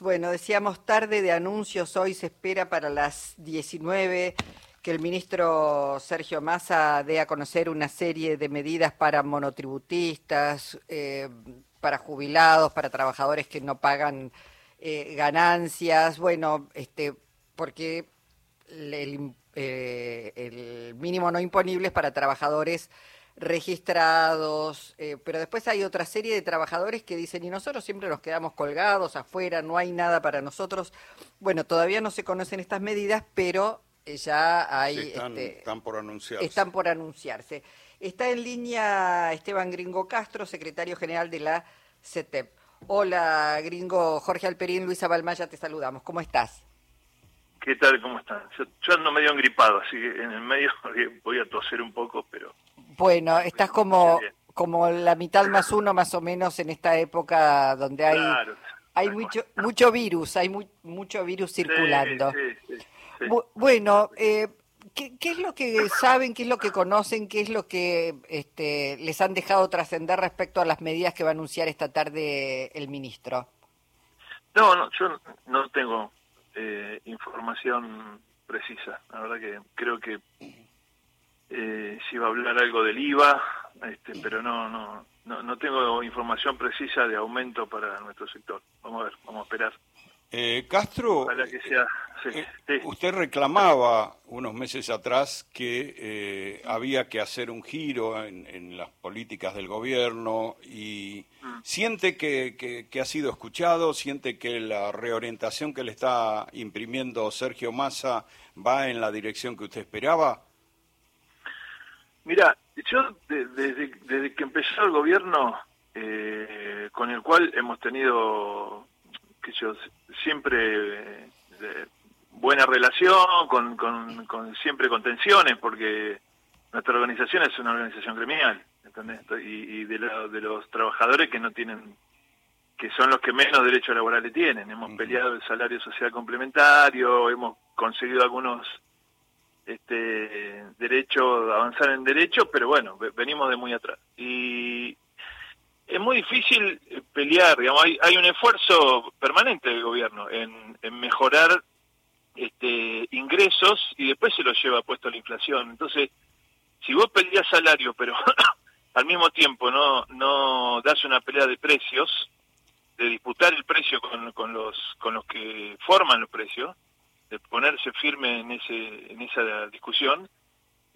Bueno, decíamos tarde de anuncios, hoy se espera para las 19 que el ministro Sergio Massa dé a conocer una serie de medidas para monotributistas, eh, para jubilados, para trabajadores que no pagan eh, ganancias, bueno, este, porque el, eh, el mínimo no imponible es para trabajadores registrados, eh, pero después hay otra serie de trabajadores que dicen, y nosotros siempre nos quedamos colgados afuera, no hay nada para nosotros. Bueno, todavía no se conocen estas medidas, pero eh, ya hay... Este, están, por anunciarse. Están por anunciarse. Está en línea Esteban Gringo Castro, secretario general de la CETEP. Hola, Gringo. Jorge Alperín, Luisa Balmaya, te saludamos. ¿Cómo estás? ¿Qué tal? ¿Cómo están? Yo, yo ando medio engripado, así que en el medio voy a toser un poco, pero bueno, estás como, como la mitad más uno más o menos en esta época donde hay, hay mucho, mucho virus, hay mucho virus circulando. bueno, eh, ¿qué, es lo que saben, qué es lo que conocen, qué es lo que este, les han dejado trascender respecto a las medidas que va a anunciar esta tarde el ministro? No, no yo no tengo eh, información precisa. La verdad que creo que eh, si va a hablar algo del IVA, este, pero no, no, no, no tengo información precisa de aumento para nuestro sector. Vamos a ver, vamos a esperar. Eh, Castro, eh, usted reclamaba unos meses atrás que eh, había que hacer un giro en, las políticas del gobierno y mm. siente que, que, ha sido escuchado, siente que la reorientación que le está imprimiendo Sergio Massa va en la dirección que usted esperaba. Mira, yo desde, que empezó el gobierno, eh, con el cual hemos tenido, que yo siempre eh, buena relación, con, con, siempre con tensiones, porque nuestra organización es una organización gremial, ¿entendés? Y, de, de los trabajadores que no tienen que son los que menos derechos laborales tienen. Hemos peleado el salario social complementario, hemos conseguido algunos este derecho, avanzar en derecho, pero bueno, venimos de muy atrás. Y es muy difícil eh, pelear, digamos, hay, un esfuerzo permanente del gobierno en, mejorar este, ingresos y después se lo lleva puesto la inflación. Entonces, si vos peleas salario, pero al mismo tiempo no, no das una pelea de precios, de disputar el precio con, con, los, con los que forman los precios, de ponerse firme en ese en esa discusión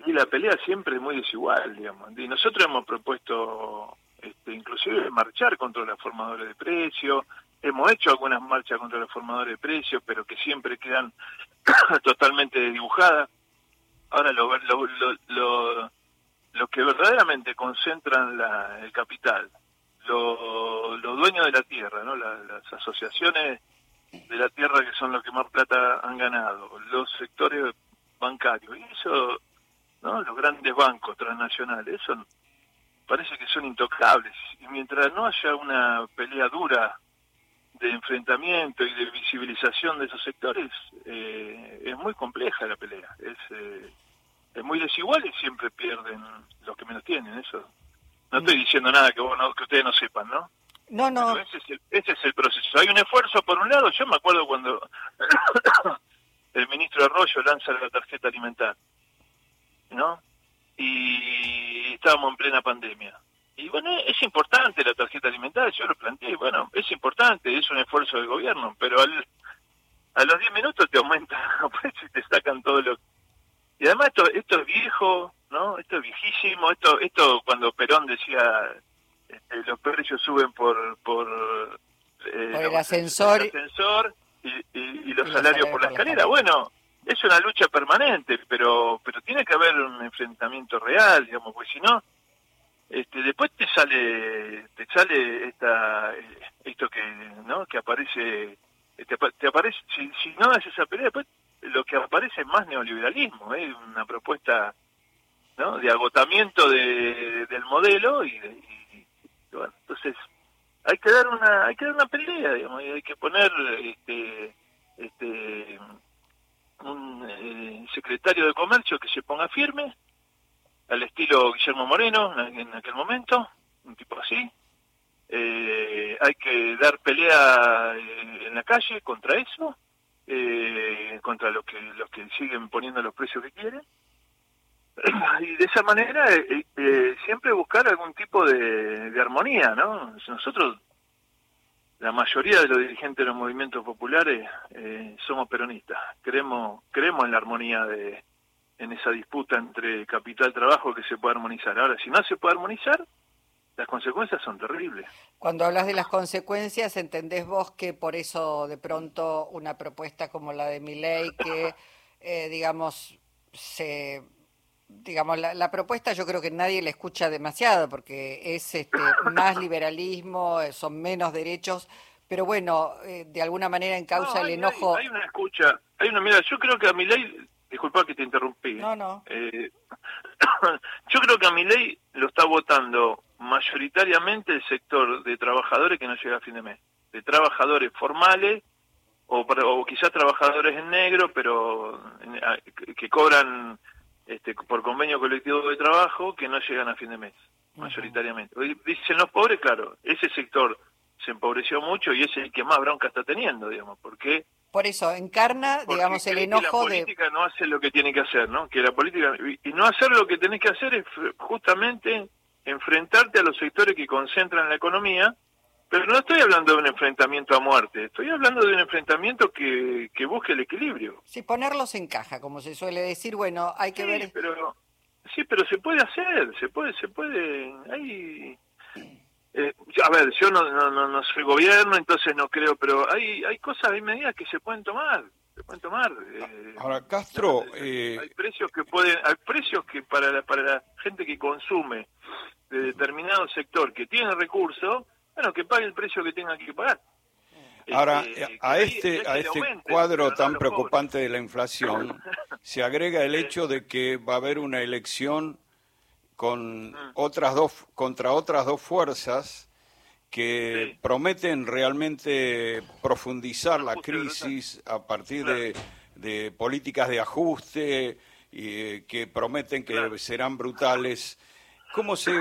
y la pelea siempre es muy desigual digamos. Y nosotros hemos propuesto este, inclusive marchar contra los formadores de precios hemos hecho algunas marchas contra los formadores de precios pero que siempre quedan totalmente dibujadas ahora lo lo, lo, lo, que verdaderamente concentran la, el capital los dueños de la tierra no las asociaciones de la tierra que son los que más plata han ganado, los sectores bancarios, y eso, ¿no? Los grandes bancos transnacionales, eso parece que son intocables. Y mientras no haya una pelea dura de enfrentamiento y de visibilización de esos sectores, eh, es muy compleja la pelea. Es, eh, es muy desigual y siempre pierden los que menos tienen. Eso. No estoy mm. diciendo nada que, vos que ustedes no sepan, ¿no? No, no. ese, es el, proceso. Hay un esfuerzo por un lado. Yo me acuerdo cuando el ministro Arroyo lanza la tarjeta alimentar, ¿no? Y estábamos en plena pandemia. Y bueno, es importante la tarjeta alimentar, yo lo planteé, bueno, es importante, es un esfuerzo del gobierno, pero al, a los 10 minutos te aumentan y te sacan todo lo... Y además esto, esto es viejo, ¿no? Esto es viejísimo, esto, esto cuando Perón decía este, los precios suben por por, eh, el ascensor, y, los, salarios por la escalera. Bueno, es una lucha permanente, pero pero tiene que haber un enfrentamiento real, digamos, porque si no, este, después te sale te sale esta esto que no que aparece te, aparece si, si no haces esa pelea después lo que aparece es más neoliberalismo, ¿eh? una propuesta ¿no? de agotamiento de, del modelo y, de, bueno, entonces hay que dar una hay que dar una pelea, digamos, hay que poner este este un eh, secretario de comercio que se ponga firme al estilo Guillermo Moreno en aquel momento, un tipo así, eh, hay que dar pelea eh, en la calle contra eso, contra los que los que siguen poniendo los precios que quieren y de esa manera siempre buscar algún tipo de, armonía, ¿no? Nosotros, la mayoría de los dirigentes de los movimientos populares somos peronistas, creemos creemos en la armonía de en esa disputa entre capital trabajo que se puede armonizar. Ahora, si no se puede armonizar, las consecuencias son terribles. Cuando hablas de las consecuencias, ¿entendés vos que por eso de pronto una propuesta como la de mi ley, que eh, digamos, se digamos, la, propuesta yo creo que nadie la escucha demasiado porque es este, más liberalismo, eh, son menos derechos, pero bueno, eh, de alguna manera en causa el enojo. Hay, una escucha, hay una, mira, yo creo que a mi ley, disculpa que te interrumpí. No, no. yo creo que a mi ley lo está votando mayoritariamente el sector de trabajadores que no llega a fin de mes, de trabajadores formales o, o quizás trabajadores en negro, pero que cobran este, por convenio colectivo de trabajo que no llegan a fin de mes, mayoritariamente. Dicen los pobres, claro, ese sector se empobreció mucho y es el que más bronca está teniendo, digamos, porque por eso encarna, digamos, el enojo de... la política no hace lo que tiene que hacer, ¿no? Que la política y no hacer lo que tenés que hacer es justamente enfrentarte a los sectores que concentran la economía, pero no estoy hablando de un enfrentamiento a muerte, estoy hablando de un enfrentamiento que, que busque el equilibrio. Sí, ponerlos en caja, como se suele decir, bueno, hay que ver... Pero, sí, pero se puede hacer, se puede, se puede, hay... Eh, a ver, yo no, no, no, soy gobierno, entonces no creo, pero hay, hay cosas, hay medidas que se pueden tomar se pueden tomar. Eh, Ahora, Castro... Eh, hay precios que pueden, hay precios que para la, para la gente que consume de determinado sector que tiene recursos, bueno, que pague el precio que tenga que pagar. Ahora, este, a este, a este cuadro tan preocupante de la inflación se agrega el hecho de que va a haber una elección con mm. otras dos, contra otras dos fuerzas que prometen realmente profundizar la crisis a partir de, políticas de ajuste y, que prometen que serán brutales. ¿Cómo se,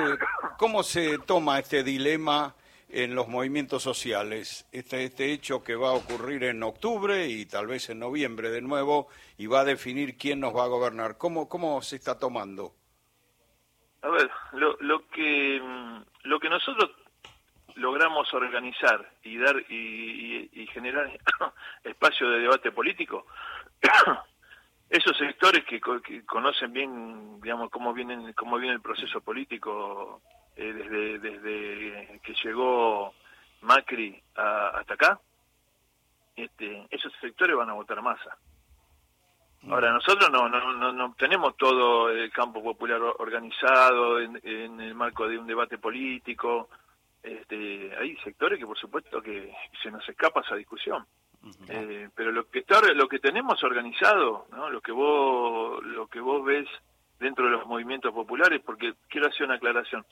¿Cómo se toma este dilema en los movimientos sociales? Este, este hecho que va a ocurrir en octubre y tal vez en noviembre de nuevo y va a definir quién nos va a gobernar. ¿Cómo, cómo se está tomando? A ver, lo, lo que lo que nosotros logramos organizar y dar y, generar espacio de debate político, esos sectores que, conocen bien, digamos, cómo viene, cómo viene el proceso político eh, desde, desde que llegó Macri hasta acá, este, esos sectores van a votar masa. Ahora, nosotros no, no, no, tenemos todo el campo popular organizado en, en el marco de un debate político, este, hay sectores que por supuesto que se nos escapa esa discusión. Eh, pero lo que está, lo que tenemos organizado, ¿no? lo que vos lo que vos ves dentro de los movimientos populares, porque quiero hacer una aclaración.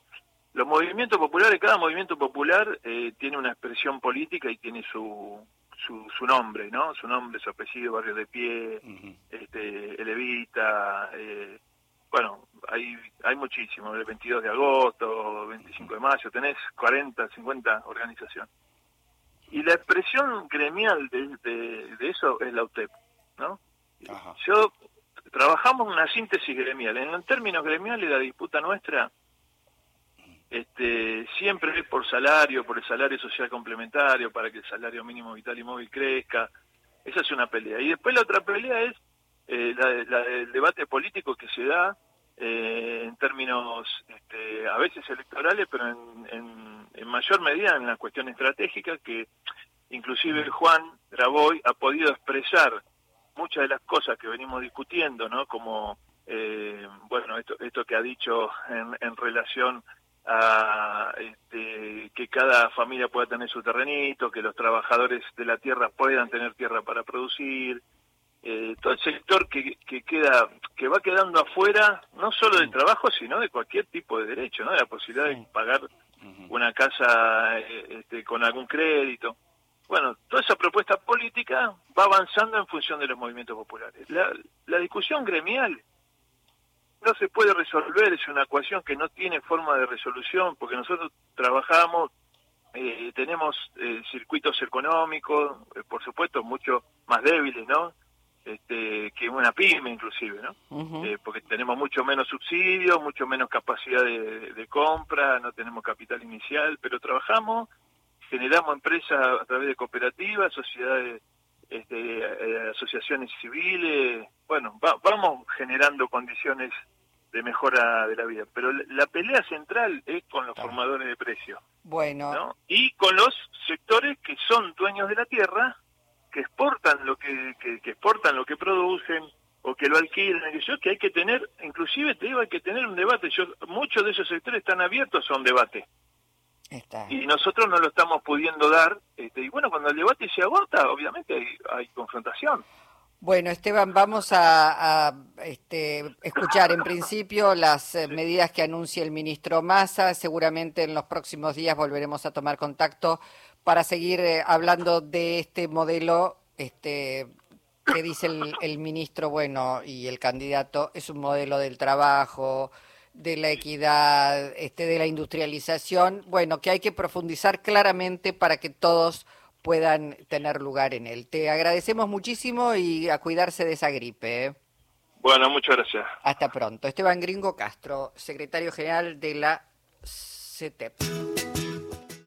Los movimientos populares, cada movimiento popular eh, tiene una expresión política y tiene su, su, su, nombre, ¿no? Su nombre, su apellido, Barrio de Pie, este, Elevita, eh, bueno, hay, hay muchísimos, el 22 de agosto, 25 de mayo, tenés 40, 50 organizaciones. Y la expresión gremial de, de, eso es la UTEP, ¿no? Yo trabajamos una síntesis gremial. En términos gremiales, la disputa nuestra este, siempre es por salario, por el salario social complementario, para que el salario mínimo vital y móvil crezca. Esa es una pelea. Y después la otra pelea es eh, la, el debate político que se da eh, en términos este, a veces electorales, pero en, en, mayor medida en la cuestión estratégica que inclusive Juan Graboy ha podido expresar muchas de las cosas que venimos discutiendo, ¿no? Como, eh, bueno, esto, esto que ha dicho en, en relación a este, que cada familia pueda tener su terrenito, que los trabajadores de la tierra puedan tener tierra para producir, eh, todo el sector que, que queda que va quedando afuera no solo del trabajo sino de cualquier tipo de derecho no de la posibilidad de pagar una casa eh, este, con algún crédito. Bueno toda esa propuesta política va avanzando en función de los movimientos populares. La, la discusión gremial no se puede resolver es una ecuación que no tiene forma de resolución porque nosotros trabajamos eh, tenemos eh, circuitos económicos, eh, por supuesto, mucho más débiles, ¿no? Este, que una pyme inclusive, ¿no? porque tenemos mucho menos subsidios, mucho menos capacidad de, compra, no tenemos capital inicial, pero trabajamos, generamos empresas a través de cooperativas, sociedades, este, asociaciones civiles, bueno, vamos generando condiciones de mejora de la vida. Pero la pelea central es con los formadores de precios. Bueno. Y con los sectores que son dueños de la tierra, que exportan lo que, que, exportan lo que producen o que lo alquilan, que yo que hay que tener, inclusive te digo, hay que tener un debate. Yo, muchos de esos sectores están abiertos a un debate. Y nosotros no lo estamos pudiendo dar. Este, y bueno, cuando el debate se agota, obviamente hay, hay confrontación. Bueno, Esteban, vamos a, este, escuchar en principio las eh, medidas que anuncia el ministro Massa. Seguramente en los próximos días volveremos a tomar contacto para seguir eh, hablando de este modelo este, que dice el, ministro, bueno, y el candidato, es un modelo del trabajo, de la equidad, este, de la industrialización, bueno, que hay que profundizar claramente para que todos puedan tener lugar en él. Te agradecemos muchísimo y a cuidarse de esa gripe. ¿eh? Bueno, muchas gracias. Hasta pronto. Esteban Gringo Castro, secretario general de la CETEP.